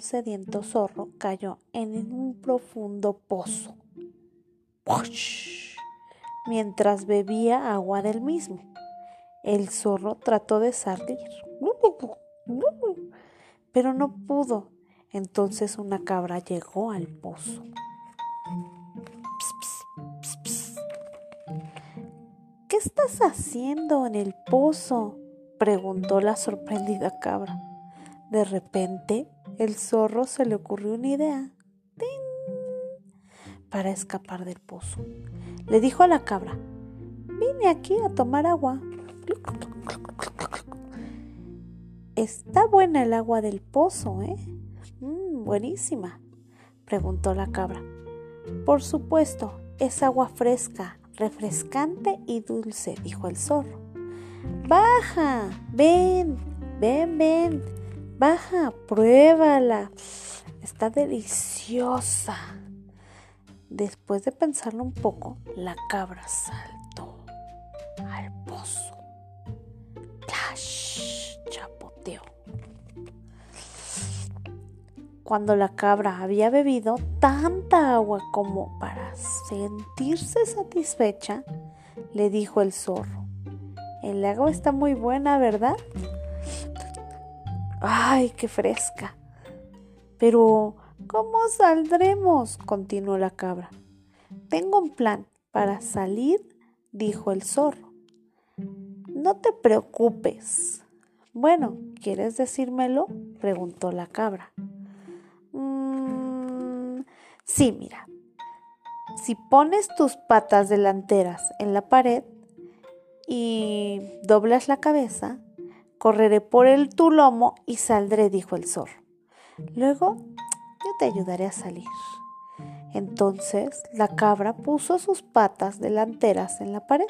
sediento zorro cayó en un profundo pozo. Mientras bebía agua del mismo, el zorro trató de salir, pero no pudo. Entonces una cabra llegó al pozo. ¿Qué estás haciendo en el pozo? preguntó la sorprendida cabra. De repente, el zorro se le ocurrió una idea para escapar del pozo. Le dijo a la cabra, vine aquí a tomar agua. Está buena el agua del pozo, ¿eh? Mm, buenísima, preguntó la cabra. Por supuesto, es agua fresca, refrescante y dulce, dijo el zorro. Baja, ven, ven, ven, baja, pruébala. Está deliciosa. Después de pensarlo un poco, la cabra saltó al pozo. ¡Plash! Chapoteó. Cuando la cabra había bebido tanta agua como para sentirse satisfecha, le dijo el zorro, el agua está muy buena, ¿verdad? ¡Ay, qué fresca! Pero, ¿cómo saldremos? continuó la cabra. Tengo un plan para salir, dijo el zorro. No te preocupes. Bueno, ¿quieres decírmelo? preguntó la cabra. Sí, mira. Si pones tus patas delanteras en la pared y doblas la cabeza, correré por el tu lomo y saldré, dijo el zorro. Luego yo te ayudaré a salir. Entonces la cabra puso sus patas delanteras en la pared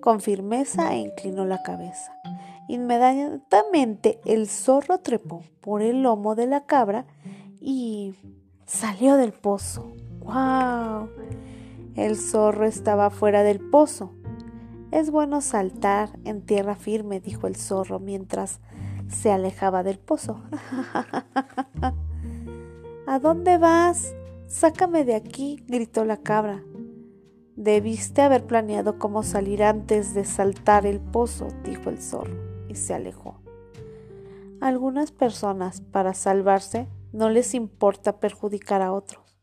con firmeza e inclinó la cabeza. Inmediatamente el zorro trepó por el lomo de la cabra y Salió del pozo. ¡Wow! El zorro estaba fuera del pozo. Es bueno saltar en tierra firme, dijo el zorro mientras se alejaba del pozo. ¿A dónde vas? Sácame de aquí, gritó la cabra. Debiste haber planeado cómo salir antes de saltar el pozo, dijo el zorro, y se alejó. Algunas personas, para salvarse, no les importa perjudicar a otros,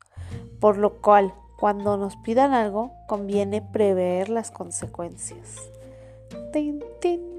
por lo cual cuando nos pidan algo conviene prever las consecuencias. ¡Tin, tin!